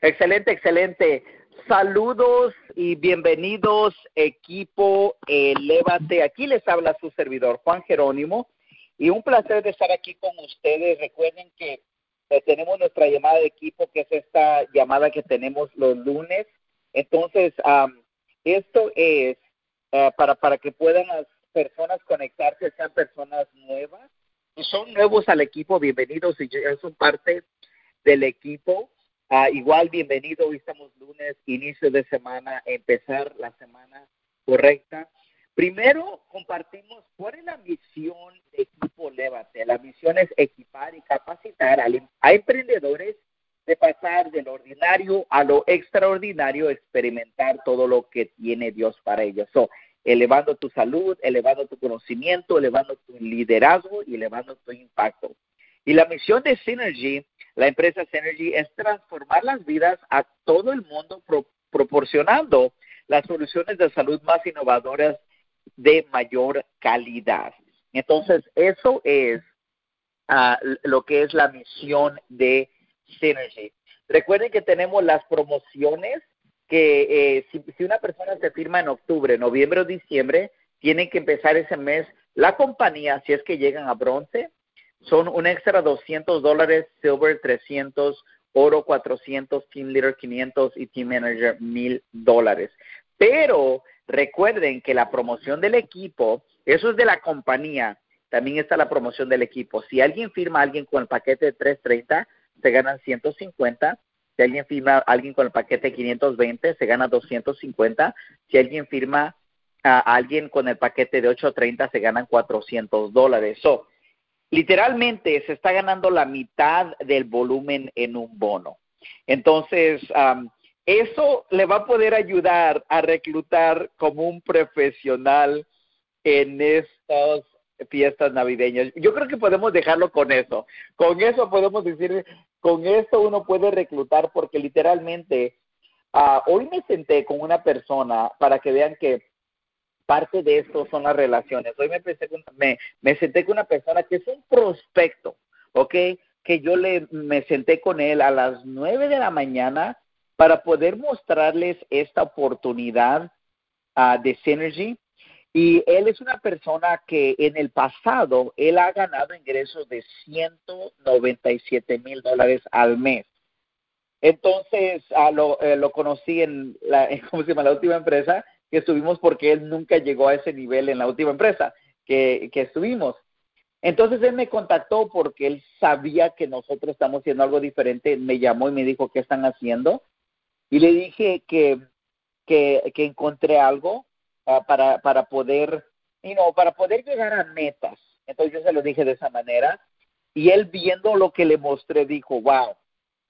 Excelente, excelente. Saludos y bienvenidos, equipo Elévate. Aquí les habla su servidor, Juan Jerónimo, y un placer de estar aquí con ustedes. Recuerden que eh, tenemos nuestra llamada de equipo, que es esta llamada que tenemos los lunes. Entonces, esto es eh, para, para que puedan las personas conectarse, sean personas nuevas. Y son nuevos al equipo, bienvenidos y son parte del equipo. Ah, igual, bienvenido. Hoy estamos lunes, inicio de semana, empezar la semana correcta. Primero, compartimos cuál es la misión de Equipo Lévate. La misión es equipar y capacitar a, emprendedores de pasar del ordinario a lo extraordinario, experimentar todo lo que tiene Dios para ellos. So, elevando tu salud, elevando tu conocimiento, elevando tu liderazgo y elevando tu impacto. Y la misión de Synergy, la empresa Synergy, es transformar las vidas a todo el mundo proporcionando las soluciones de salud más innovadoras de mayor calidad. Entonces, eso es ah, lo que es la misión de Synergy. Recuerden que tenemos las promociones que eh, si, si, una persona se firma en octubre, noviembre o diciembre, tienen que empezar ese mes la compañía, si es que llegan a bronce, son un extra 200 dólares, silver 300, oro 400, team leader 500 y team manager 1000 dólares. Pero recuerden que la promoción del equipo, eso es de la compañía, también está la promoción del equipo. Si alguien firma a alguien con el paquete de 330, se ganan 150. Si alguien firma a alguien con el paquete de 520, se gana 250. Si alguien firma a alguien con el paquete de 830, se ganan 400 dólares. So, literalmente se está ganando la mitad del volumen en un bono. Entonces, eso le va a poder ayudar a reclutar como un profesional en estas fiestas navideñas. Yo creo que podemos dejarlo con eso. Con eso podemos decir, con eso uno puede reclutar porque literalmente, uh, hoy me senté con una persona para que vean que parte de esto son las relaciones. Hoy me, me, me senté con una persona que es un prospecto, ¿ok? Que yo le, me senté con él a las nueve de la mañana para poder mostrarles esta oportunidad uh, de Synergy. Y él es una persona que en el pasado, él ha ganado ingresos de 197 mil dólares al mes. Entonces, uh, lo, conocí en ¿cómo se llama? La última empresa que estuvimos porque él nunca llegó a ese nivel en la última empresa que, que estuvimos. Entonces él me contactó porque él sabía que nosotros estamos haciendo algo diferente, me llamó y me dijo, ¿qué están haciendo? Y le dije que, que, que encontré algo uh, para, para poder, you know, para poder llegar a metas. Entonces yo se lo dije de esa manera. Y él viendo lo que le mostré dijo, wow,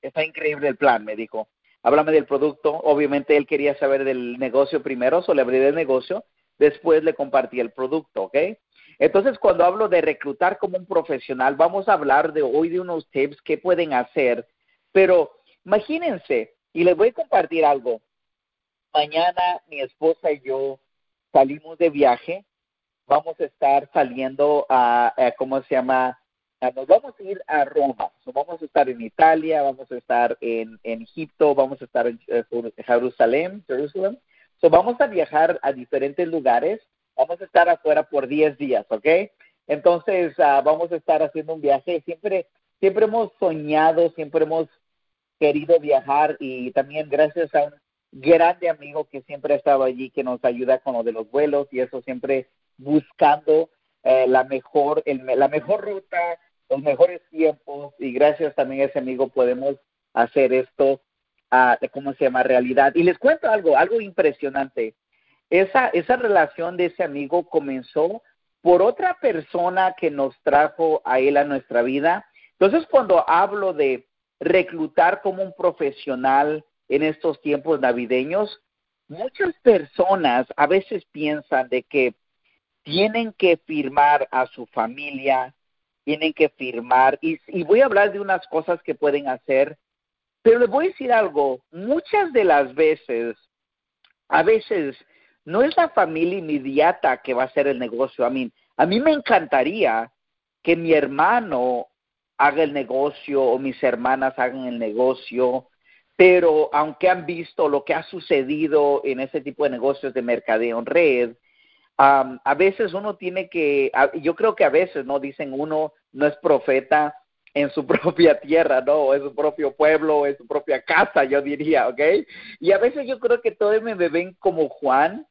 está increíble el plan, me dijo háblame del producto. Obviamente él quería saber del negocio primero, solo le abrí el negocio, después le compartí el producto, ¿ok? Entonces, cuando hablo de reclutar como un profesional, vamos a hablar de hoy de unos tips que pueden hacer, pero imagínense, y les voy a compartir algo. Mañana mi esposa y yo salimos de viaje, vamos a estar saliendo a, a ¿cómo se llama? Nos vamos a ir a Roma, vamos a estar en Italia, vamos a estar en, Egipto, vamos a estar en eh, Jerusalén, Jerusalén. So, vamos a viajar a diferentes lugares, vamos a estar afuera por 10 días, ¿ok? Entonces, ah, vamos a estar haciendo un viaje. Siempre, siempre hemos soñado, siempre hemos querido viajar y también gracias a un grande amigo que siempre ha estado allí, que nos ayuda con lo de los vuelos y eso siempre buscando eh, la mejor el, la mejor ruta los mejores tiempos y gracias también a ese amigo podemos hacer esto, uh, ¿cómo se llama? Realidad. Y les cuento algo, algo impresionante. Esa, esa relación de ese amigo comenzó por otra persona que nos trajo a él a nuestra vida. Entonces, cuando hablo de reclutar como un profesional en estos tiempos navideños, muchas personas a veces piensan de que tienen que firmar a su familia, tienen que firmar. Y, voy a hablar de unas cosas que pueden hacer, pero les voy a decir algo, muchas de las veces, a veces, no es la familia inmediata que va a hacer el negocio. A mí, a mí me encantaría que mi hermano haga el negocio o mis hermanas hagan el negocio, pero aunque han visto lo que ha sucedido en ese tipo de negocios de mercadeo en red, a veces uno tiene que, yo creo que a veces, ¿no? Dicen uno no es profeta en su propia tierra, ¿no? O en su propio pueblo, o en su propia casa, yo diría, ¿ok? Y a veces yo creo que todos me ven como Juan,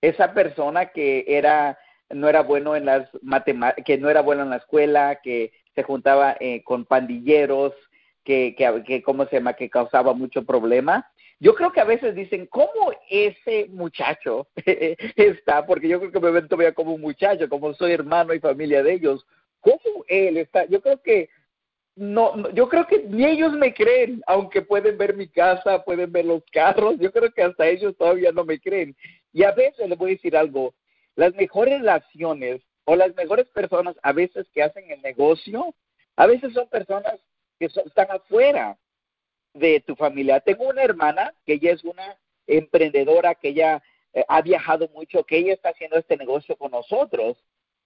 esa persona que era no era bueno en las matemáticas, que no era bueno en la escuela, que se juntaba eh, con pandilleros, que, que, ¿cómo se llama?, que causaba mucho problema. Yo creo que a veces dicen, ¿cómo ese muchacho está? Porque yo creo que me ven todavía como un muchacho, como soy hermano y familia de ellos. ¿Cómo él está? Yo creo que no, yo creo que ni ellos me creen, aunque pueden ver mi casa, pueden ver los carros, yo creo que hasta ellos todavía no me creen. Y a veces les voy a decir algo, las mejores relaciones o las mejores personas a veces que hacen el negocio, a veces son personas que están afuera de tu familia. Tengo una hermana que ella es una emprendedora, que ella eh, ha viajado mucho, que ella está haciendo este negocio con nosotros.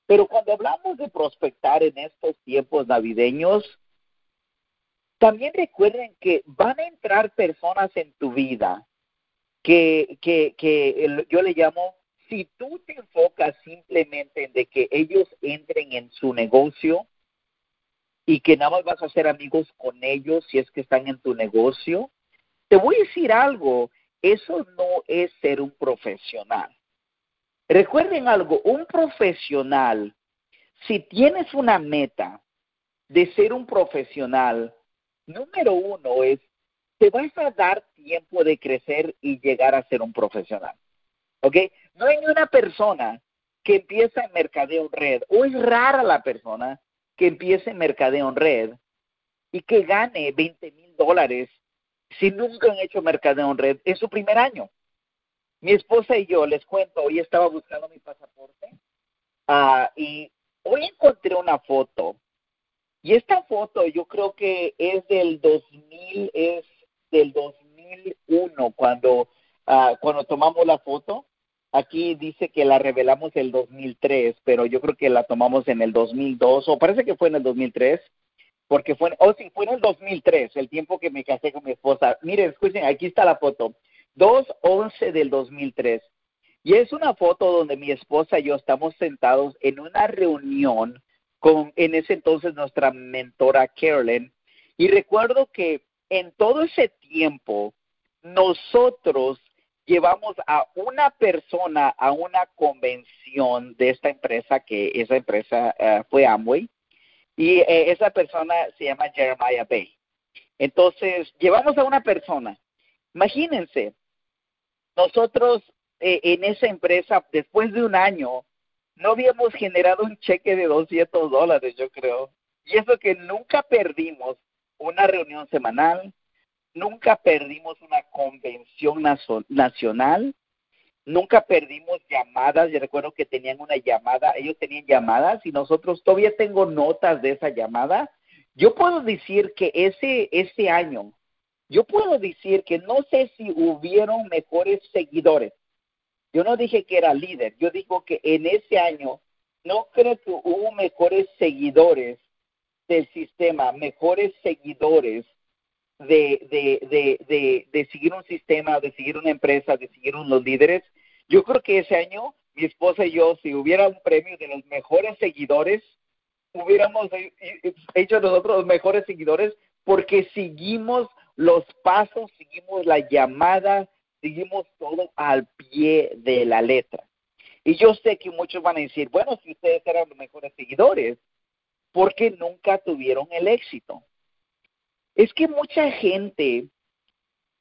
Pero cuando hablamos de prospectar en estos tiempos navideños, también recuerden que van a entrar personas en tu vida que, que, que yo le llamo, si tú te enfocas simplemente en de que ellos entren en su negocio y que nada más vas a ser amigos con ellos si es que están en tu negocio, te voy a decir algo, eso no es ser un profesional. Recuerden algo, un profesional, si tienes una meta de ser un profesional, número uno es, te vas a dar tiempo de crecer y llegar a ser un profesional. ¿Ok? No hay una persona que empieza en mercadeo red, o es rara la persona que empiece mercadeo en red y que gane 20 mil dólares si nunca han hecho mercadeo en red en su primer año. Mi esposa y yo, les cuento, hoy estaba buscando mi pasaporte uh, y hoy encontré una foto y esta foto yo creo que es del 2000, es del 2001 cuando, uh, cuando tomamos la foto. Aquí dice que la revelamos el 2003, pero yo creo que la tomamos en el 2002 o parece que fue en el 2003 porque fue, oh sí, fue en el 2003, el tiempo que me casé con mi esposa. Miren, escuchen, aquí está la foto, 2-11 del 2003. Y es una foto donde mi esposa y yo estamos sentados en una reunión con en ese entonces nuestra mentora Carolyn. Y recuerdo que en todo ese tiempo nosotros llevamos a una persona a una convención de esta empresa, que esa empresa eh, fue Amway, y eh, esa persona se llama Jeremiah Bay. Entonces, llevamos a una persona. Imagínense, nosotros eh, en esa empresa, después de un año, no habíamos generado un cheque de 200 dólares, yo creo. Y eso que nunca perdimos una reunión semanal, nunca perdimos una convención nacional, nunca perdimos llamadas. Yo recuerdo que tenían una llamada, ellos tenían llamadas y nosotros todavía tengo notas de esa llamada. Yo puedo decir que ese, ese año, yo puedo decir que no sé si hubieron mejores seguidores yo no dije que era líder, yo digo que en ese año no creo que hubo mejores seguidores del sistema, mejores seguidores de, de, de, de, de seguir un sistema, de seguir una empresa, de seguir unos líderes. Yo creo que ese año mi esposa y yo, si hubiera un premio de los mejores seguidores, hubiéramos hecho nosotros los mejores seguidores porque seguimos los pasos, seguimos la llamada, seguimos todo al pie de la letra. Y yo sé que muchos van a decir, bueno, si ustedes eran los mejores seguidores, ¿por qué nunca tuvieron el éxito? Es que mucha gente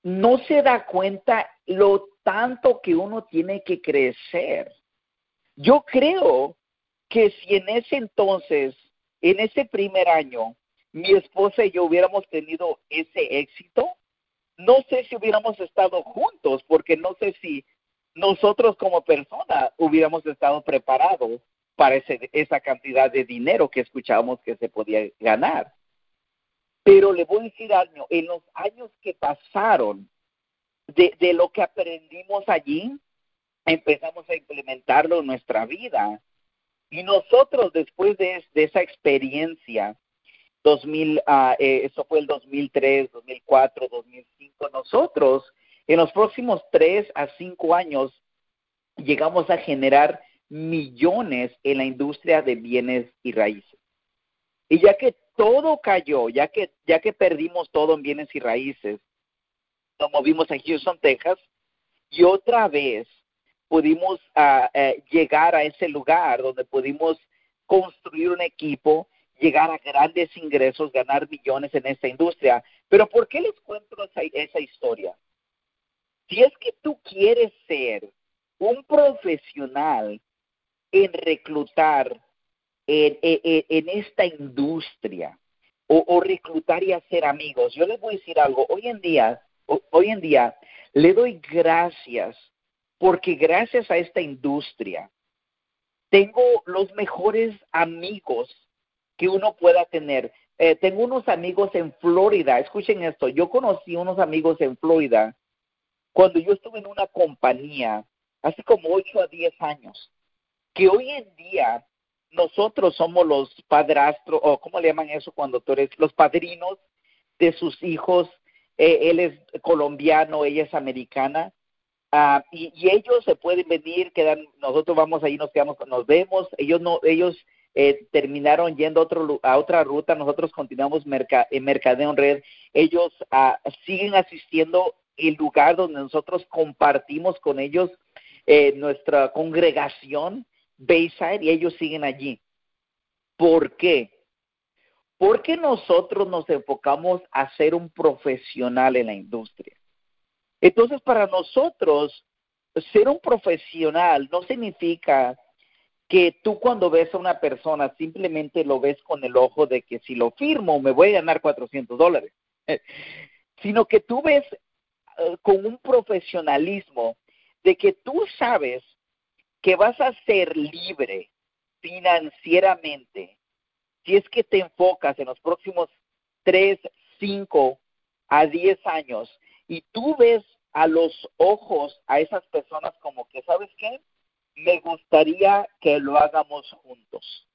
no se da cuenta lo tanto que uno tiene que crecer. Yo creo que si en ese entonces, en ese primer año, mi esposa y yo hubiéramos tenido ese éxito, no sé si hubiéramos estado juntos, porque no sé si nosotros como persona hubiéramos estado preparados para ese, esa cantidad de dinero que escuchábamos que se podía ganar. Pero le voy a decir algo, en los años que pasaron, de, de lo que aprendimos allí, empezamos a implementarlo en nuestra vida. Y nosotros, después de, de esa experiencia, 2000, uh, eh, eso fue el 2003, 2004, 2005, esto, nosotros en los próximos tres a cinco años llegamos a generar millones en la industria de bienes y raíces. Y ya que todo cayó, ya que, ya que perdimos todo en bienes y raíces, nos movimos a Houston, Texas, y otra vez pudimos eh, llegar a ese lugar donde pudimos construir un equipo, llegar a grandes ingresos, ganar millones en esta industria. Pero ¿por qué les cuento esa, esa historia? Si es que tú quieres ser un profesional en reclutar en, esta industria o, o, reclutar y hacer amigos, yo les voy a decir algo. Hoy en día, hoy en día, le doy gracias porque gracias a esta industria tengo los mejores amigos que uno pueda tener. Eh, tengo unos amigos en Florida, escuchen esto, yo conocí unos amigos en Florida cuando yo estuve en una compañía hace como 8 a 10 años, que hoy en día nosotros somos los padrastros, o ¿cómo le llaman eso cuando tú eres? Los padrinos de sus hijos. Eh, él es colombiano, ella es americana. Uh, y, y, ellos se pueden venir, quedan, nosotros vamos ahí, nos quedamos, nos vemos. Ellos no, ellos eh, terminaron yendo a, otro, a otra ruta, nosotros continuamos en Mercadeo en Red. Ellos uh, siguen asistiendo el lugar donde nosotros compartimos con ellos eh, nuestra congregación Bayside y ellos siguen allí. ¿Por qué? Porque nosotros nos enfocamos a ser un profesional en la industria. Entonces, para nosotros, ser un profesional no significa que tú cuando ves a una persona simplemente lo ves con el ojo de que si lo firmo me voy a ganar 400 dólares, sino que tú ves eh, con un profesionalismo de que tú sabes que vas a ser libre financieramente si es que te enfocas en los próximos 3, 5 a 10 años y tú ves a los ojos a esas personas como que, ¿sabes qué? Me gustaría que lo hagamos juntos.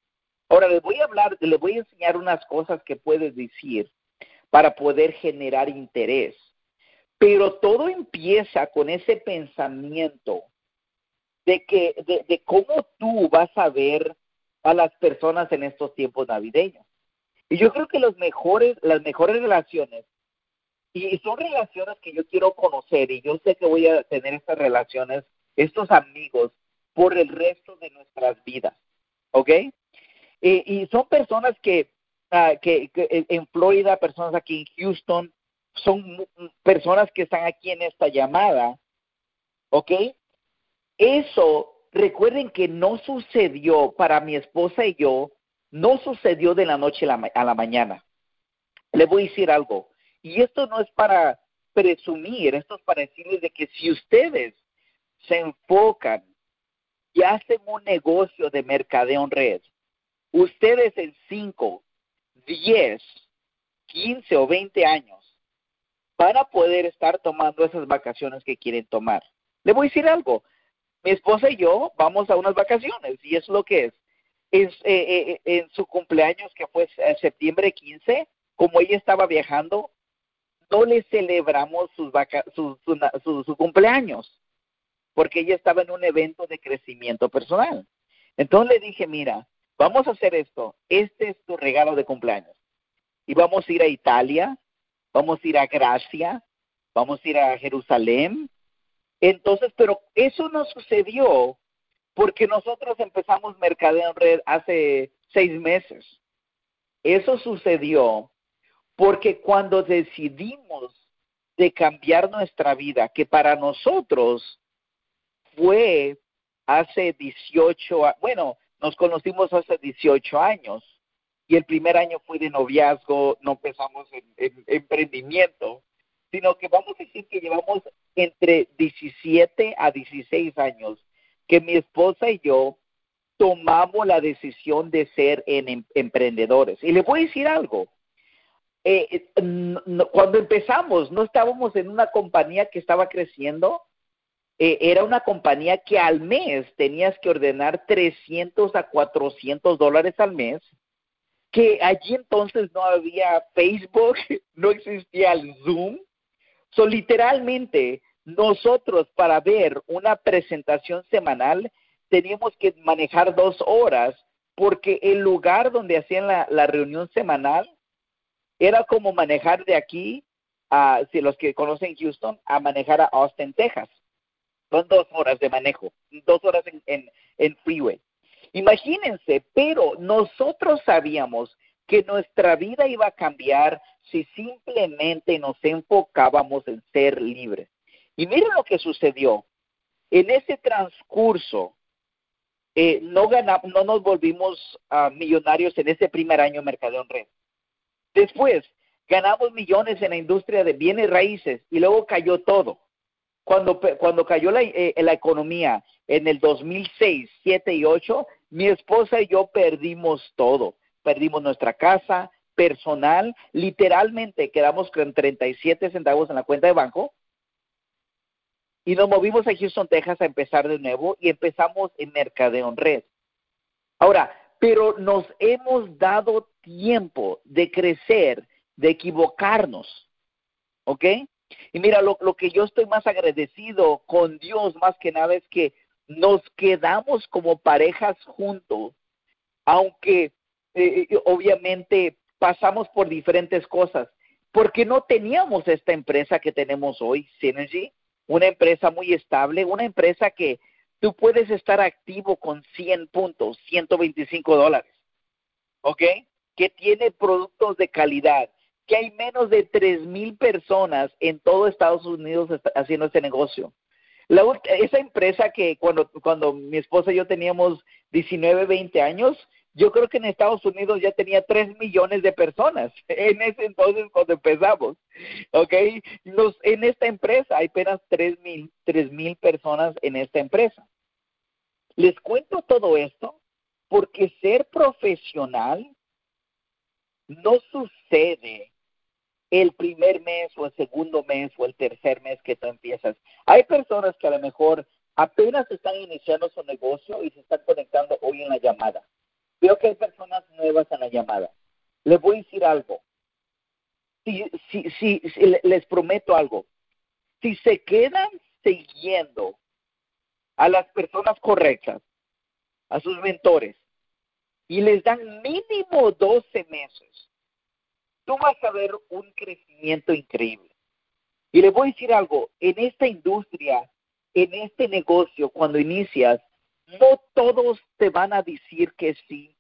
Ahora les voy a hablar, les voy a enseñar unas cosas que puedes decir para poder generar interés. Pero todo empieza con ese pensamiento de que de, cómo tú vas a ver a las personas en estos tiempos navideños. Y yo creo que los mejores, las mejores relaciones, y son relaciones que yo quiero conocer, y yo sé que voy a tener estas relaciones, estos amigos, por el resto de nuestras vidas, ¿ok? Y, son personas que, uh, que, que, en Florida, personas aquí en Houston, son personas que están aquí en esta llamada, ¿ok? Eso, recuerden que no sucedió para mi esposa y yo, no sucedió de la noche a la, mañana. Le voy a decir algo, y esto no es para presumir, esto es para decirles de que si ustedes se enfocan y hacen un negocio de mercadeo en red, ustedes en 5, 10, 15 o 20 años van a poder estar tomando esas vacaciones que quieren tomar. Le voy a decir algo, mi esposa y yo vamos a unas vacaciones y es lo que es. es eh, eh, en su cumpleaños, que fue septiembre 15, como ella estaba viajando, no le celebramos sus vaca su, su, cumpleaños, porque ella estaba en un evento de crecimiento personal. Entonces le dije, mira, vamos a hacer esto, este es tu regalo de cumpleaños. Y vamos a ir a Italia, vamos a ir a Gracia, vamos a ir a Jerusalén, entonces, pero eso no sucedió porque nosotros empezamos Mercadeo en Red hace seis meses. Eso sucedió porque cuando decidimos de cambiar nuestra vida, que para nosotros fue hace 18, bueno, nos conocimos hace 18 años y el primer año fue de noviazgo, no empezamos en, en emprendimiento, sino que vamos a decir que llevamos entre 17 a 16 años que mi esposa y yo tomamos la decisión de ser en, em, emprendedores. Y le voy a decir algo. Eh, eh cuando empezamos, no estábamos en una compañía que estaba creciendo, eh, era una compañía que al mes tenías que ordenar 300 a 400 dólares al mes, que allí entonces no había Facebook, no existía el Zoom, So, literalmente, nosotros para ver una presentación semanal teníamos que manejar dos horas porque el lugar donde hacían la, la reunión semanal era como manejar de aquí a, si los que conocen Houston, a manejar a Austin, Texas. Son dos horas de manejo, dos horas en, en, en freeway. Imagínense, pero nosotros sabíamos que nuestra vida iba a cambiar si simplemente nos enfocábamos en ser libres. Y miren lo que sucedió. En ese transcurso, eh, no, ganamos, no nos volvimos uh, millonarios en ese primer año Mercadeo Red. Después, ganamos millones en la industria de bienes raíces y luego cayó todo. Cuando, cuando cayó la, eh, la economía en el 2006, 7 y 8, mi esposa y yo perdimos todo. Perdimos nuestra casa, personal, literalmente quedamos con 37 centavos en la cuenta de banco y nos movimos a Houston, Texas a empezar de nuevo y empezamos en Mercadeo en Red. Ahora, pero nos hemos dado tiempo de crecer, de equivocarnos, ¿ok? Y mira, lo, lo, que yo estoy más agradecido con Dios más que nada es que nos quedamos como parejas juntos, aunque eh, obviamente pasamos por diferentes cosas, porque no teníamos esta empresa que tenemos hoy, Synergy, una empresa muy estable, una empresa que tú puedes estar activo con 100 puntos, 125 dólares, ¿ok? Que tiene productos de calidad, que hay menos de 3 mil personas en todo Estados Unidos haciendo este negocio. La, esa empresa que cuando, cuando mi esposa y yo teníamos 19, 20 años, yo creo que en Estados Unidos ya tenía 3 millones de personas en ese entonces cuando empezamos. ¿Ok? Los, en esta empresa hay apenas 3 mil, 3 mil personas en esta empresa. Les cuento todo esto porque ser profesional no sucede el primer mes o el segundo mes o el tercer mes que tú empiezas. Hay personas que a lo mejor apenas están iniciando su negocio y se están conectando hoy en la llamada. Veo que hay personas nuevas en la llamada. Les voy a decir algo. Si, si, si, les prometo algo. Si se quedan siguiendo a las personas correctas, a sus mentores, y les dan mínimo 12 meses, tú vas a ver un crecimiento increíble. Y le voy a decir algo, en esta industria, en este negocio, cuando inicias, no todos te van a decir que sí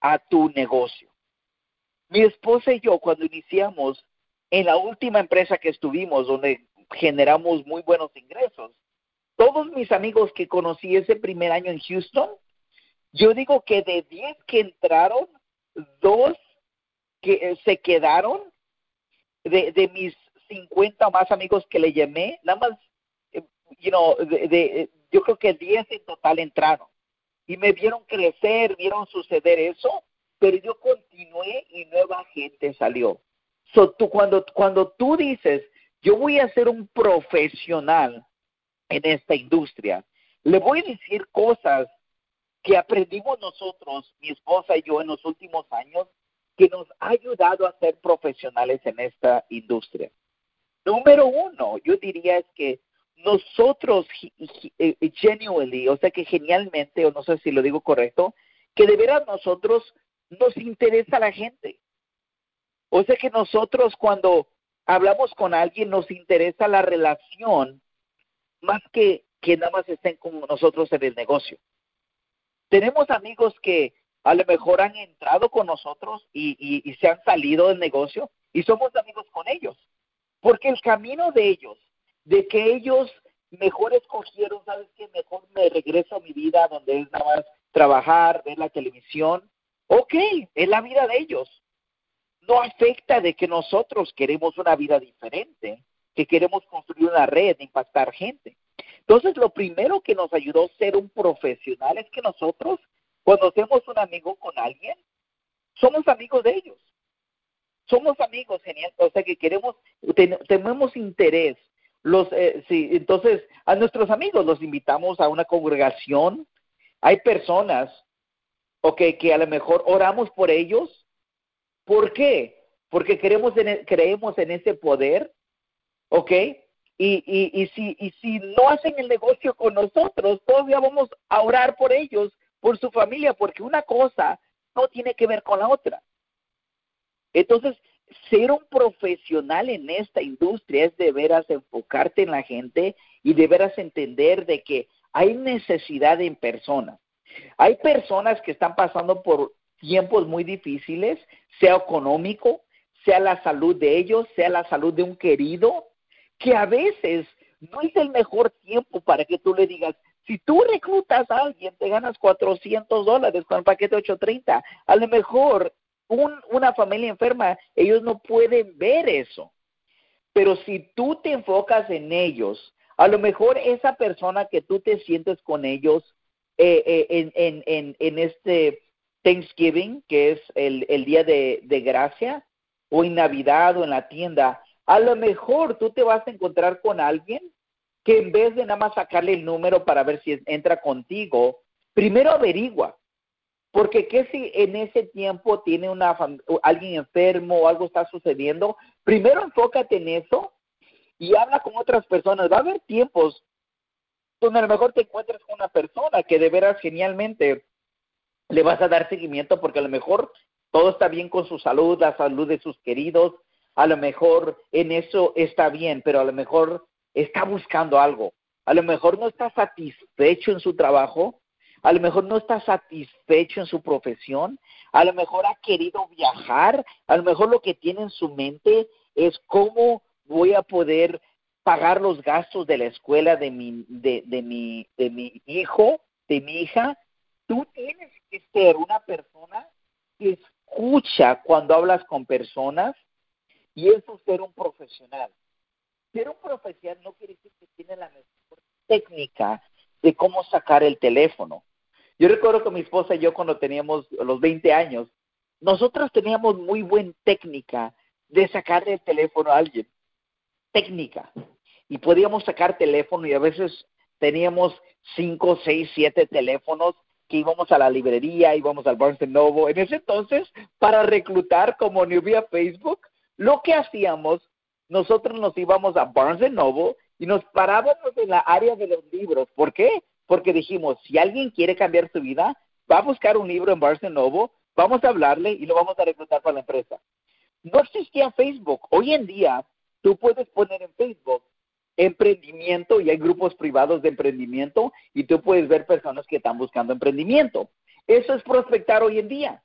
a tu negocio. Mi esposa y yo, cuando iniciamos en la última empresa que estuvimos, donde generamos muy buenos ingresos, todos mis amigos que conocí ese primer año en Houston, yo digo que de 10 que entraron, dos que eh, se quedaron de, de mis 50 o más amigos que le llamé, nada más, eh, you know, de, yo creo que 10 en total entraron. Y me vieron crecer, vieron suceder eso, pero yo continué y nueva gente salió. So, tú, cuando, cuando tú dices, yo voy a ser un profesional en esta industria, le voy a decir cosas que aprendimos nosotros, mi esposa y yo, en los últimos años, que nos ha ayudado a ser profesionales en esta industria. Número uno, yo diría es que nosotros eh, genuinely, o sea que genialmente, o no sé si lo digo correcto, que de veras nosotros nos interesa la gente. O sea que nosotros cuando hablamos con alguien nos interesa la relación más que que nada más estén con nosotros en el negocio. Tenemos amigos que a lo mejor han entrado con nosotros y, y, se han salido del negocio y somos amigos con ellos. Porque el camino de ellos, de que ellos mejor escogieron, ¿sabes qué? Mejor me regreso a mi vida donde es nada más trabajar, ver la televisión. Ok, es la vida de ellos. No afecta de que nosotros queremos una vida diferente, que queremos construir una red, impactar gente. Entonces, lo primero que nos ayudó a ser un profesional es que nosotros cuando hacemos un amigo con alguien, somos amigos de ellos. Somos amigos, genial. O sea que queremos, tenemos interés. Los, eh, sí, entonces, a nuestros amigos los invitamos a una congregación. Hay personas, okay, que a lo mejor oramos por ellos. ¿Por qué? Porque queremos en, creemos en ese poder, ¿ok? y, y, y, si, y si no hacen el negocio con nosotros, todavía vamos a orar por ellos, por su familia, porque una cosa no tiene que ver con la otra. Entonces, ser un profesional en esta industria es de veras enfocarte en la gente y de veras entender de que hay necesidad en personas. Hay personas que están pasando por tiempos muy difíciles, sea económico, sea la salud de ellos, sea la salud de un querido, que a veces no es el mejor tiempo para que tú le digas, si tú reclutas a alguien, te ganas 400 dólares con el paquete 830. A lo mejor una familia enferma, ellos no pueden ver eso. Pero si tú te enfocas en ellos, a lo mejor esa persona que tú te sientes con ellos eh, eh, en, en, en, en, este Thanksgiving, que es el, el día de, de gracia, o en Navidad o en la tienda, a lo mejor tú te vas a encontrar con alguien que en vez de nada más sacarle el número para ver si entra contigo, primero averigua. Porque qué si en ese tiempo tiene una alguien enfermo o algo está sucediendo, primero enfócate en eso y habla con otras personas. Va a haber tiempos donde a lo mejor te encuentres con una persona que de veras genialmente le vas a dar seguimiento porque a lo mejor todo está bien con su salud, la salud de sus queridos, a lo mejor en eso está bien, pero a lo mejor está buscando algo. A lo mejor no está satisfecho en su trabajo, a lo mejor no está satisfecho en su profesión, a lo mejor ha querido viajar, a lo mejor lo que tiene en su mente es cómo voy a poder pagar los gastos de la escuela de mi, de, de mi, de mi hijo, de mi hija. Tú tienes que ser una persona que escucha cuando hablas con personas y eso es ser un profesional. Ser un profesional no quiere decir que tiene la mejor técnica de cómo sacar el teléfono. Yo recuerdo que mi esposa y yo cuando teníamos los 20 años, nosotros teníamos muy buena técnica de sacar el teléfono a alguien. Técnica. Y podíamos sacar teléfono y a veces teníamos 5, 6, 7 teléfonos que íbamos a la librería, íbamos al Barnes Noble. En ese entonces, para reclutar como no había Facebook, lo que hacíamos nosotros nos íbamos a Barnes Noble y nos parábamos en la área de los libros. ¿Por qué? Porque dijimos, si alguien quiere cambiar su vida, va a buscar un libro en Barnes Noble, vamos a hablarle y lo vamos a reclutar para la empresa. No existía Facebook. Hoy en día, tú puedes poner en Facebook emprendimiento y hay grupos privados de emprendimiento y tú puedes ver personas que están buscando emprendimiento. Eso es prospectar hoy en día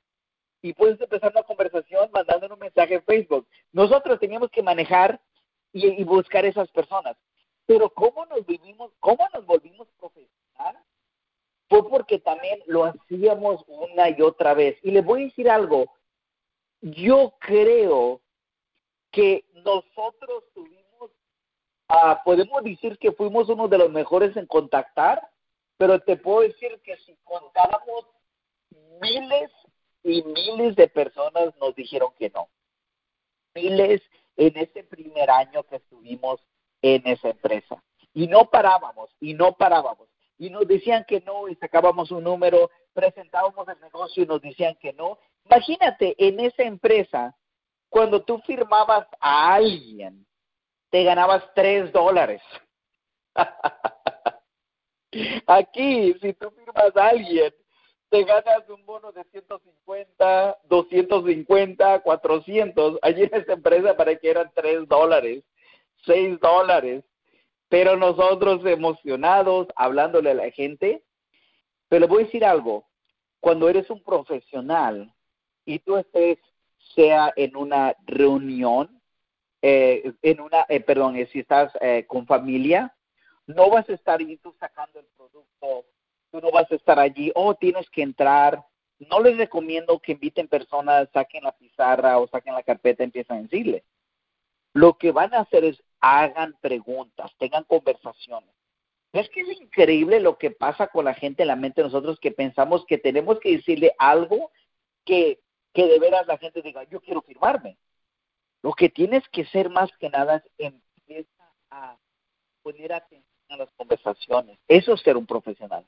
y puedes empezar una conversación mandando un mensaje en Facebook. Nosotros teníamos que manejar y, buscar esas personas. Pero cómo nos vivimos, cómo nos volvimos fue porque también lo hacíamos una y otra vez. Y les voy a decir algo, yo creo que nosotros tuvimos, ah, podemos decir que fuimos uno de los mejores en contactar, pero te puedo decir que si contáramos miles y miles de personas nos dijeron que no. Miles en ese primer año que estuvimos en esa empresa. Y no parábamos, y no parábamos. Y nos decían que no, y sacábamos un número, presentábamos el negocio y nos decían que no. Imagínate, en esa empresa, cuando tú firmabas a alguien, te ganabas tres dólares. Aquí, si tú firmas a alguien, te ganas un bono de 150, 250, 400. Allí en esta empresa para que eran 3 dólares, 6 dólares. Pero nosotros emocionados, hablándole a la gente. Pero voy a decir algo. Cuando eres un profesional y tú estés, sea en una reunión, eh, en una, eh, perdón, eh, si estás con familia, no vas a estar y tú sacando el producto tú no vas a estar allí, oh, tienes que entrar. No les recomiendo que inviten personas, saquen la pizarra o saquen la carpeta y empiecen a decirle. Lo que van a hacer es hagan preguntas, tengan conversaciones. Es que es increíble lo que pasa con la gente en la mente de nosotros que pensamos que tenemos que decirle algo que, que de veras la gente diga, yo quiero firmarme. Lo que tienes que ser más que nada es empieza a poner atención a las conversaciones. Eso es ser un profesional.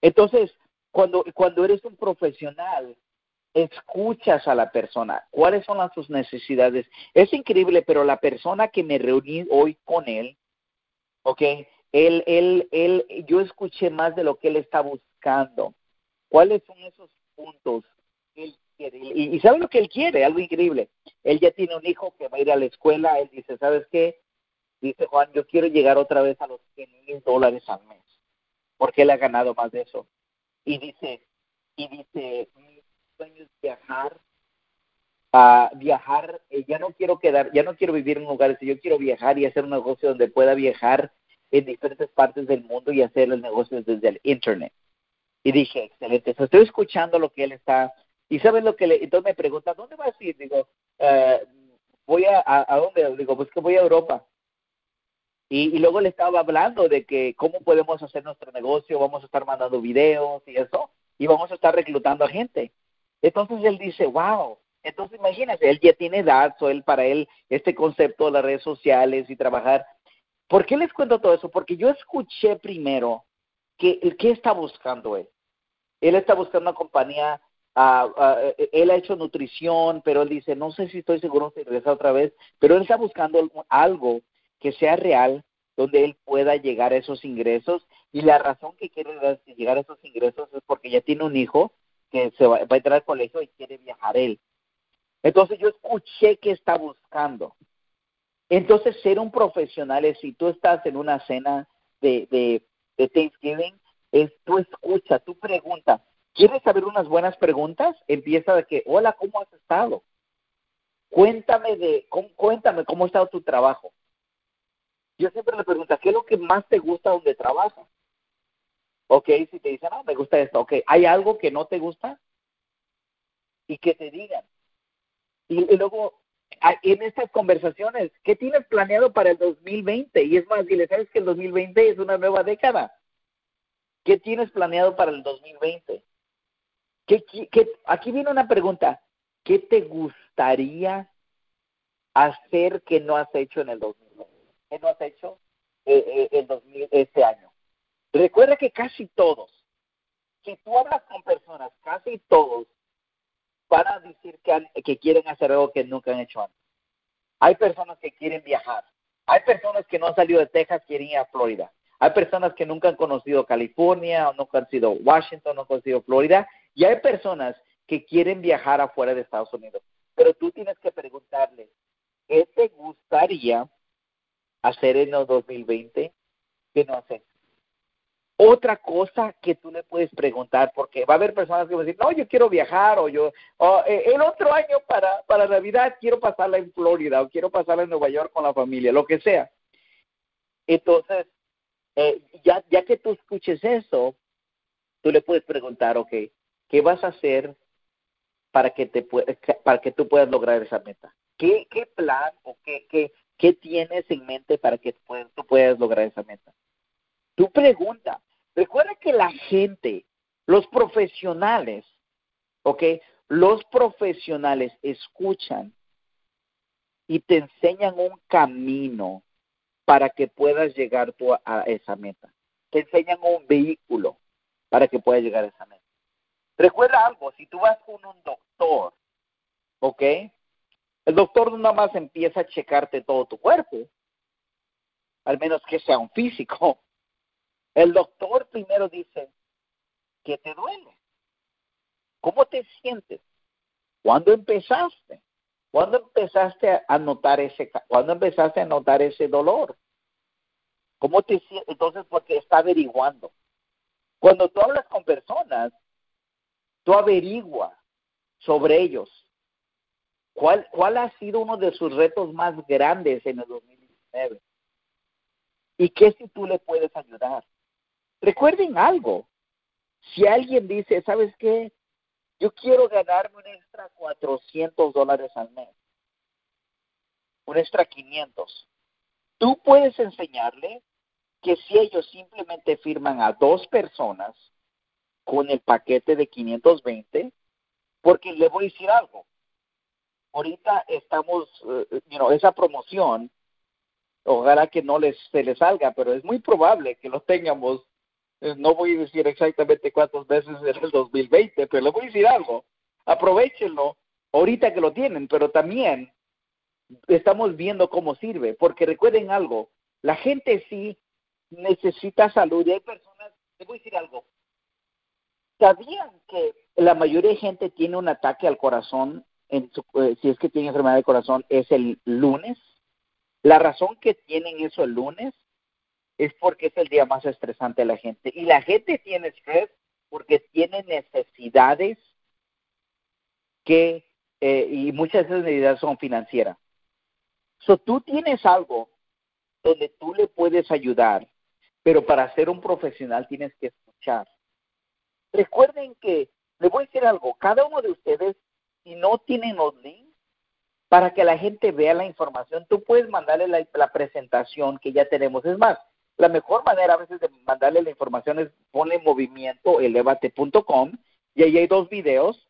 Entonces, cuando, cuando eres un profesional, escuchas a la persona, cuáles son las sus necesidades. Es increíble, pero la persona que me reuní hoy con él, ¿ok? Él, él, él, yo escuché más de lo que él está buscando. ¿Cuáles son esos puntos? Y, y sabe lo que él quiere, algo increíble. Él ya tiene un hijo que va a ir a la escuela, él dice, ¿sabes qué? Dice Juan, yo quiero llegar otra vez a los 100 mil dólares al mes, porque él ha ganado más de eso. Y dice, y dice, sueño viajar, a viajar, eh, ya no quiero quedar, ya no quiero vivir en lugares, yo quiero viajar y hacer un negocio donde pueda viajar en diferentes partes del mundo y hacer el negocio desde el internet. Y dije, excelente, estoy escuchando lo que él está, y sabes lo que le, entonces me pregunta, ¿dónde vas a ir? Digo, uh, voy a, a, a, dónde? Digo, pues que voy a Europa. Y, y, luego le estaba hablando de que cómo podemos hacer nuestro negocio, vamos a estar mandando videos y eso, y vamos a estar reclutando a gente. Entonces él dice, wow, entonces imagínate, él ya tiene edad, so él para él este concepto de las redes sociales y trabajar. ¿Por qué les cuento todo eso? Porque yo escuché primero que qué está buscando él. Él está buscando una compañía, uh, uh, él ha hecho nutrición, pero él dice, no sé si estoy seguro si regresa otra vez, pero él está buscando algo que sea real, donde él pueda llegar a esos ingresos. Y la razón que quiere llegar a esos ingresos es porque ya tiene un hijo se va, a entrar al colegio y quiere viajar él. Entonces yo escuché que está buscando. Entonces ser un profesional es si tú estás en una cena de, de, Thanksgiving, es tú escucha, tú pregunta. ¿Quieres saber unas buenas preguntas? Empieza de que, hola, ¿cómo has estado? Cuéntame de, cómo, cuéntame cómo ha estado tu trabajo yo siempre le pregunto, ¿qué es lo que más te gusta donde trabajas? Ok, si te dicen, no, me gusta esto, ok, ¿hay algo que no te gusta? Y que te digan. Y, luego, en estas conversaciones, ¿qué tienes planeado para el 2020? Y es más, dile, ¿sabes que el 2020 es una nueva década? ¿Qué tienes planeado para el 2020? ¿Qué, qué, aquí viene una pregunta. ¿Qué te gustaría hacer que no has hecho en el 2020? que no has hecho eh, eh, el 2000, este año. Recuerda que casi todos, si tú hablas con personas, casi todos van a decir que, quieren hacer algo que nunca han hecho antes. Hay personas que quieren viajar. Hay personas que no han salido de Texas, quieren ir a Florida. Hay personas que nunca han conocido California, o nunca han sido Washington, no han conocido Florida. Y hay personas que quieren viajar afuera de Estados Unidos. Pero tú tienes que preguntarle, ¿qué te gustaría hacer en el 2020 que no hacer. Otra cosa que tú le puedes preguntar, porque va a haber personas que van a decir, no, yo quiero viajar, o yo, o, eh, el otro año para, para Navidad quiero pasarla en Florida, o quiero pasarla en Nueva York con la familia, lo que sea. Entonces, eh, ya, ya que tú escuches eso, tú le puedes preguntar, ok, ¿qué vas a hacer para que, te, para que tú puedas lograr esa meta? ¿Qué, qué plan o qué, qué, ¿Qué tienes en mente para que tú puedas lograr esa meta? Tu pregunta. Recuerda que la gente, los profesionales, ¿ok? Los profesionales escuchan y te enseñan un camino para que puedas llegar tú a esa meta. Te enseñan un vehículo para que puedas llegar a esa meta. Recuerda algo, si tú vas con un doctor, ¿ok? El doctor no nada más empieza a checarte todo tu cuerpo, al menos que sea un físico. El doctor primero dice, ¿qué te duele? ¿Cómo te sientes? ¿Cuándo empezaste? ¿Cuándo empezaste a notar ese, cuándo empezaste a notar ese dolor? ¿Cómo te sientes? Entonces, porque está averiguando. Cuando tú hablas con personas, tú averigua sobre ellos ¿Cuál, ¿Cuál ha sido uno de sus retos más grandes en el 2019? ¿Y qué si tú le puedes ayudar? Recuerden algo. Si alguien dice, ¿sabes qué? Yo quiero ganarme un extra 400 dólares al mes. Un extra 500. Tú puedes enseñarle que si ellos simplemente firman a dos personas con el paquete de 520, porque le voy a decir algo, ahorita estamos, uh, you know, esa promoción, ojalá que no les se les salga, pero es muy probable que lo tengamos. Eh, no voy a decir exactamente cuántas veces en el 2020, pero le voy a decir algo. aprovechenlo ahorita que lo tienen, pero también estamos viendo cómo sirve, porque recuerden algo, la gente sí necesita salud y hay personas, les voy a decir algo, ¿sabían que la mayoría de gente tiene un ataque al corazón, en eh, si es que tiene enfermedad de corazón, es el lunes? La razón que tienen eso el lunes es porque es el día más estresante de la gente. Y la gente tiene estrés porque tiene necesidades que, eh, y muchas de esas necesidades son financieras. So, tú tienes algo donde tú le puedes ayudar, pero para ser un profesional tienes que escuchar. Recuerden que, le voy a decir algo, cada uno de ustedes, si no tienen los links, para que la gente vea la información, tú puedes mandarle la, la presentación que ya tenemos. Es más, la mejor manera a veces de mandarle la información es ponle movimiento elevate.com y ahí hay dos videos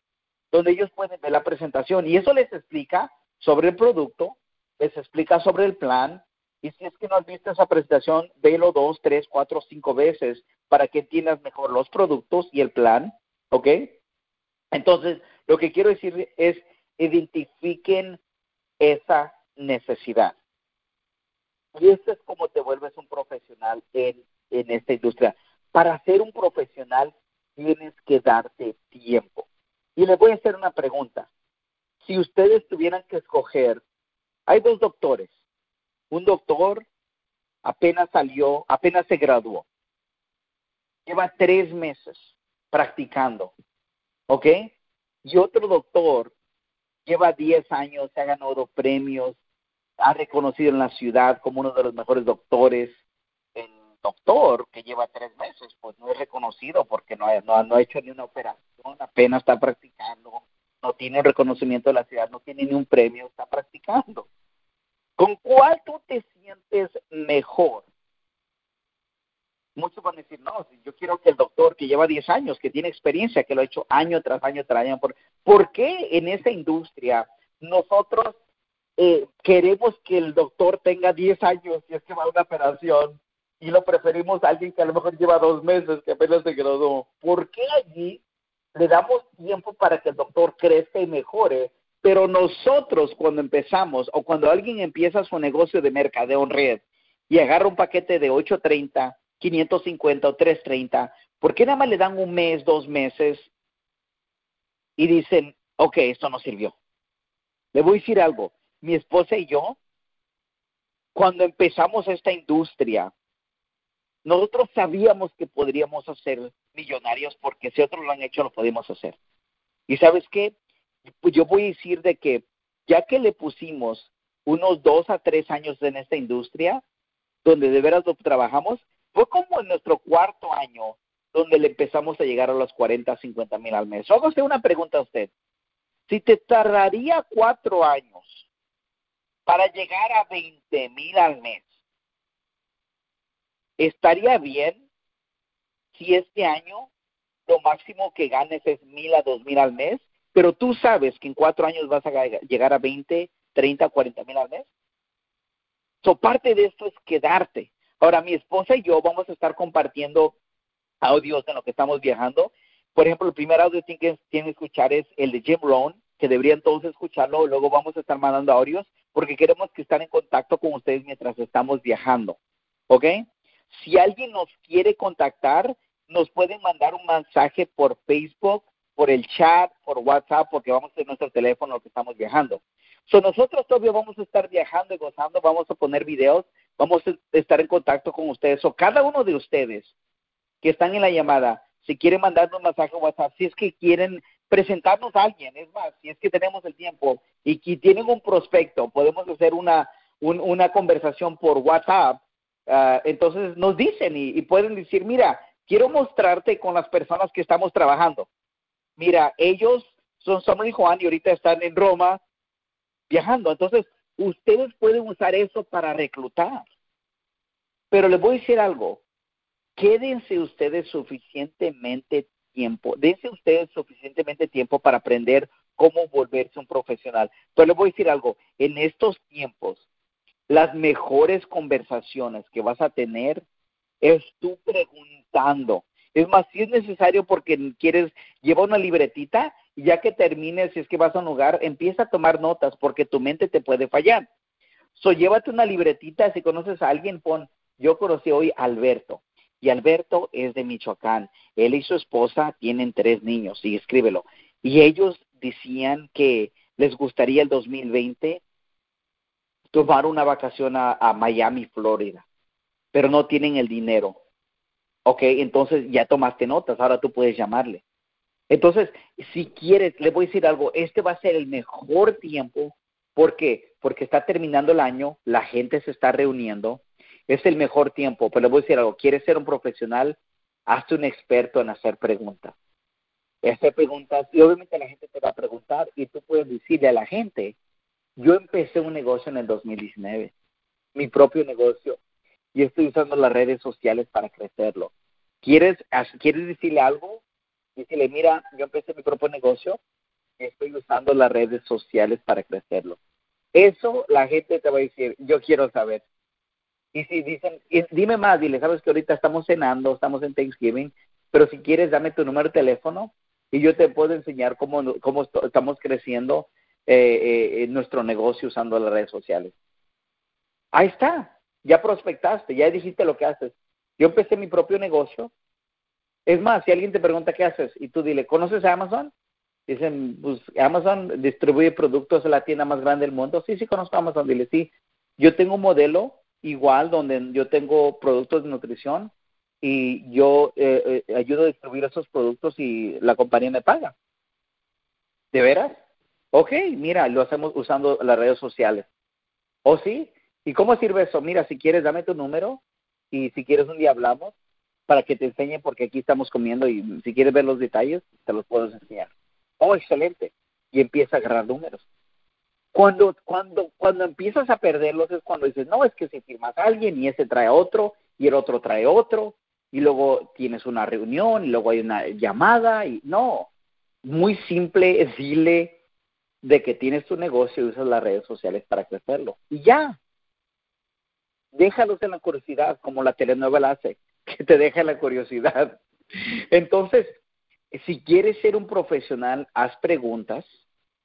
donde ellos pueden ver la presentación y eso les explica sobre el producto, les explica sobre el plan y si es que no has visto esa presentación, velo dos, tres, cuatro, cinco veces para que entiendas mejor los productos y el plan, ¿ok? Entonces, lo que quiero decir es identifiquen esa necesidad. Y eso es como te vuelves un profesional en, en esta industria. Para ser un profesional tienes que darte tiempo. Y les voy a hacer una pregunta. Si ustedes tuvieran que escoger, hay dos doctores. Un doctor apenas salió, apenas se graduó. Lleva tres meses practicando. ¿Ok? Y otro doctor lleva diez años, se ha ganado premios, ha reconocido en la ciudad como uno de los mejores doctores. El doctor que lleva tres meses, pues no es reconocido porque no no, no ha hecho ni una operación, apenas está practicando, no tiene reconocimiento de la ciudad, no tiene ni un premio, está practicando. ¿Con cuál tú te sientes mejor? Muchos van a decir, no, yo quiero que el doctor que lleva 10 años, que tiene experiencia, que lo ha hecho año tras año tras año, ¿por, ¿por qué en esa industria nosotros eh, queremos que el doctor tenga 10 años y es que va a una operación y lo preferimos a alguien que a lo mejor lleva dos meses, que apenas se graduó. ¿Por qué allí le damos tiempo para que el doctor crezca y mejore? Pero nosotros cuando empezamos o cuando alguien empieza su negocio de mercadeo en red y agarra un paquete de 830, 550 o 330, ¿por qué nada más le dan un mes, dos meses y dicen, ok, esto no sirvió? Le voy a decir algo, mi esposa y yo, cuando empezamos esta industria, nosotros sabíamos que podríamos ser millonarios porque si otros lo han hecho, lo podemos hacer. Y sabes qué? Pues yo voy a decir de que ya que le pusimos unos dos a tres años en esta industria, donde de veras lo trabajamos, fue como en nuestro cuarto año donde le empezamos a llegar a los 40, 50 mil al mes. Hago una pregunta a usted. Si te tardaría cuatro años para llegar a 20 mil al mes. Estaría bien si este año lo máximo que ganes es mil a dos mil al mes, pero tú sabes que en cuatro años vas a llegar a 20, 30, 40 mil al mes. So, parte de esto es quedarte. Ahora, mi esposa y yo vamos a estar compartiendo audios en lo que estamos viajando. Por ejemplo, el primer audio que tienen que escuchar es el de Jim Rohn, que deberían todos escucharlo. Luego vamos a estar mandando audios porque queremos que estén en contacto con ustedes mientras estamos viajando. ¿Ok? Si alguien nos quiere contactar, nos pueden mandar un mensaje por Facebook, por el chat, por WhatsApp, porque vamos a tener nuestro teléfono que estamos viajando. So, nosotros todavía vamos a estar viajando y gozando, vamos a poner videos, vamos a estar en contacto con ustedes. O cada uno de ustedes que están en la llamada, si quieren mandarnos un mensaje WhatsApp, si es que quieren presentarnos a alguien. Es más, si es que tenemos el tiempo y que tienen un prospecto, podemos hacer una, una conversación por WhatsApp. Ah, entonces nos dicen y, pueden decir, mira, quiero mostrarte con las personas que estamos trabajando. Mira, ellos son Samuel y Juan y ahorita están en Roma viajando. Entonces, ustedes pueden usar eso para reclutar. Pero les voy a decir algo, quédense ustedes suficientemente tiempo, dense ustedes suficientemente tiempo para aprender cómo volverse un profesional. Pero les voy a decir algo, en estos tiempos, las mejores conversaciones que vas a tener es tú preguntando. Es más, si es necesario porque quieres, llevar una libretita y ya que termines, si es que vas a un lugar, empieza a tomar notas porque tu mente te puede fallar. So, llévate una libretita, si conoces a alguien, pon, yo conocí hoy a Alberto, y Alberto es de Michoacán. Él y su esposa tienen tres niños, y escríbelo. Y ellos decían que les gustaría el 2020 tomar una vacación a, Miami, Florida, pero no tienen el dinero. Ok, entonces ya tomaste notas, ahora tú puedes llamarle. Entonces, si quieres, le voy a decir algo, este va a ser el mejor tiempo. ¿Por qué? Porque está terminando el año, la gente se está reuniendo, es el mejor tiempo. Pero le voy a decir algo, quieres ser un profesional, hazte un experto en hacer preguntas. Hacer preguntas, y obviamente la gente te va a preguntar, y tú puedes decirle a la gente, yo empecé un negocio en el 2019, mi propio negocio, y estoy usando las redes sociales para crecerlo. ¿Quieres, ¿quieres decirle algo? Dísele, mira, yo empecé mi propio negocio y estoy usando las redes sociales para crecerlo. Eso la gente te va a decir, yo quiero saber. Y si dicen, dime más, dile, sabes que ahorita estamos cenando, estamos en Thanksgiving, pero si quieres, dame tu número de teléfono y yo te puedo enseñar cómo, cómo estamos creciendo eh, eh, nuestro negocio usando las redes sociales. Ahí está, ya prospectaste, ya dijiste lo que haces. Yo empecé mi propio negocio. Es más, si alguien te pregunta qué haces y tú dile, ¿conoces a Amazon? Dicen, pues Amazon distribuye productos en la tienda más grande del mundo. Sí, sí, conozco a Amazon. Dile, sí, yo tengo un modelo igual donde yo tengo productos de nutrición y yo eh, ayudo a distribuir esos productos y la compañía me paga. ¿De veras? Ok, mira, lo hacemos usando las redes sociales. ¿Oh, sí? ¿Y cómo sirve eso? Mira, si quieres, dame tu número y si quieres un día hablamos para que te enseñe porque aquí estamos comiendo y si quieres ver los detalles, te los puedo enseñar. Oh, excelente. Y empieza a agarrar números. Cuando, cuando, cuando empiezas a perderlos es cuando dices, no, es que si firmas a alguien y ese trae otro y el otro trae otro y luego tienes una reunión y luego hay una llamada y no, muy simple, dile, de que tienes tu negocio y usas las redes sociales para crecerlo. Y ya. Déjalos en la curiosidad, como la telenovela hace, que te deja la curiosidad. Entonces, si quieres ser un profesional, haz preguntas,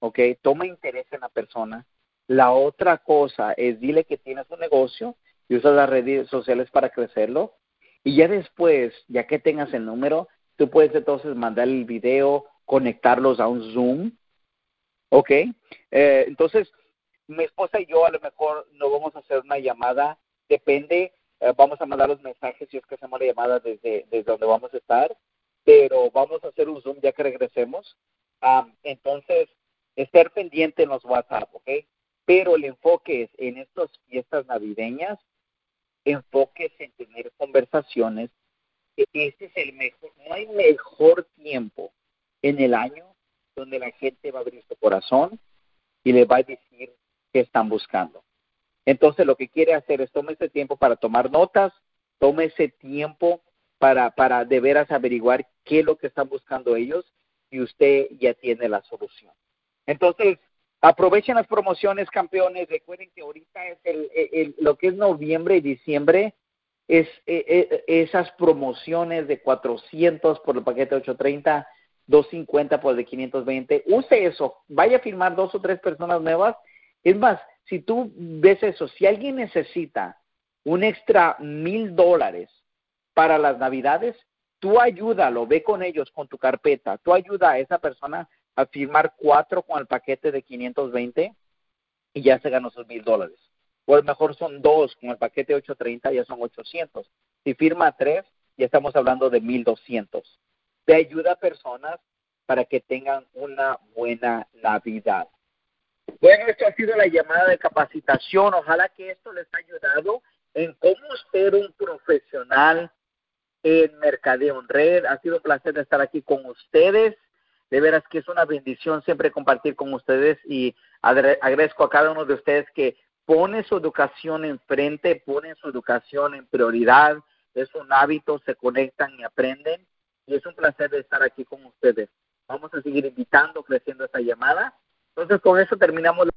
¿ok? Toma interés en la persona. La otra cosa es dile que tienes un negocio y usas las redes sociales para crecerlo. Y ya después, ya que tengas el número, tú puedes entonces mandar el video, conectarlos a un Zoom ¿Ok? Eh, entonces, mi esposa y yo a lo mejor no vamos a hacer una llamada, depende, eh, vamos a mandar los mensajes si es que hacemos la llamada desde, desde donde vamos a estar, pero vamos a hacer un Zoom ya que regresemos. entonces, estar pendiente en los WhatsApp, ¿ok? Pero el enfoque es en estas fiestas navideñas, enfóquese en tener conversaciones. Este es el mejor, no hay mejor tiempo en el año donde la gente va a abrir su corazón y le va a decir qué están buscando. Entonces lo que quiere hacer es tome ese tiempo para tomar notas, tome ese tiempo para, para de veras averiguar qué es lo que están buscando ellos y usted ya tiene la solución. Entonces, aprovechen las promociones, campeones. Recuerden que ahorita es el, lo que es noviembre y diciembre, es eh, eh, esas promociones de 400 por el paquete 830 250 por el de 520. Use eso. Vaya a firmar dos o tres personas nuevas. Es más, si tú ves eso, si alguien necesita un extra mil dólares para las navidades, tú ayúdalo, ve con ellos con tu carpeta. Tú ayuda a esa persona a firmar cuatro con el paquete de 520 y ya se ganó sus mil dólares. O a lo mejor son dos con el paquete 830, ya son 800. Si firma tres, ya estamos hablando de 1200 te ayuda a personas para que tengan una buena Navidad. Bueno, esto ha sido la llamada de capacitación. Ojalá que esto les haya ayudado en cómo ser un profesional en mercadeo en red. Ha sido un placer estar aquí con ustedes. De veras que es una bendición siempre compartir con ustedes y agradezco a cada uno de ustedes que pone su educación enfrente, pone su educación en prioridad. Es un hábito, se conectan y aprenden y es un placer estar aquí con ustedes. Vamos a seguir invitando, creciendo esta llamada. Entonces, con eso terminamos.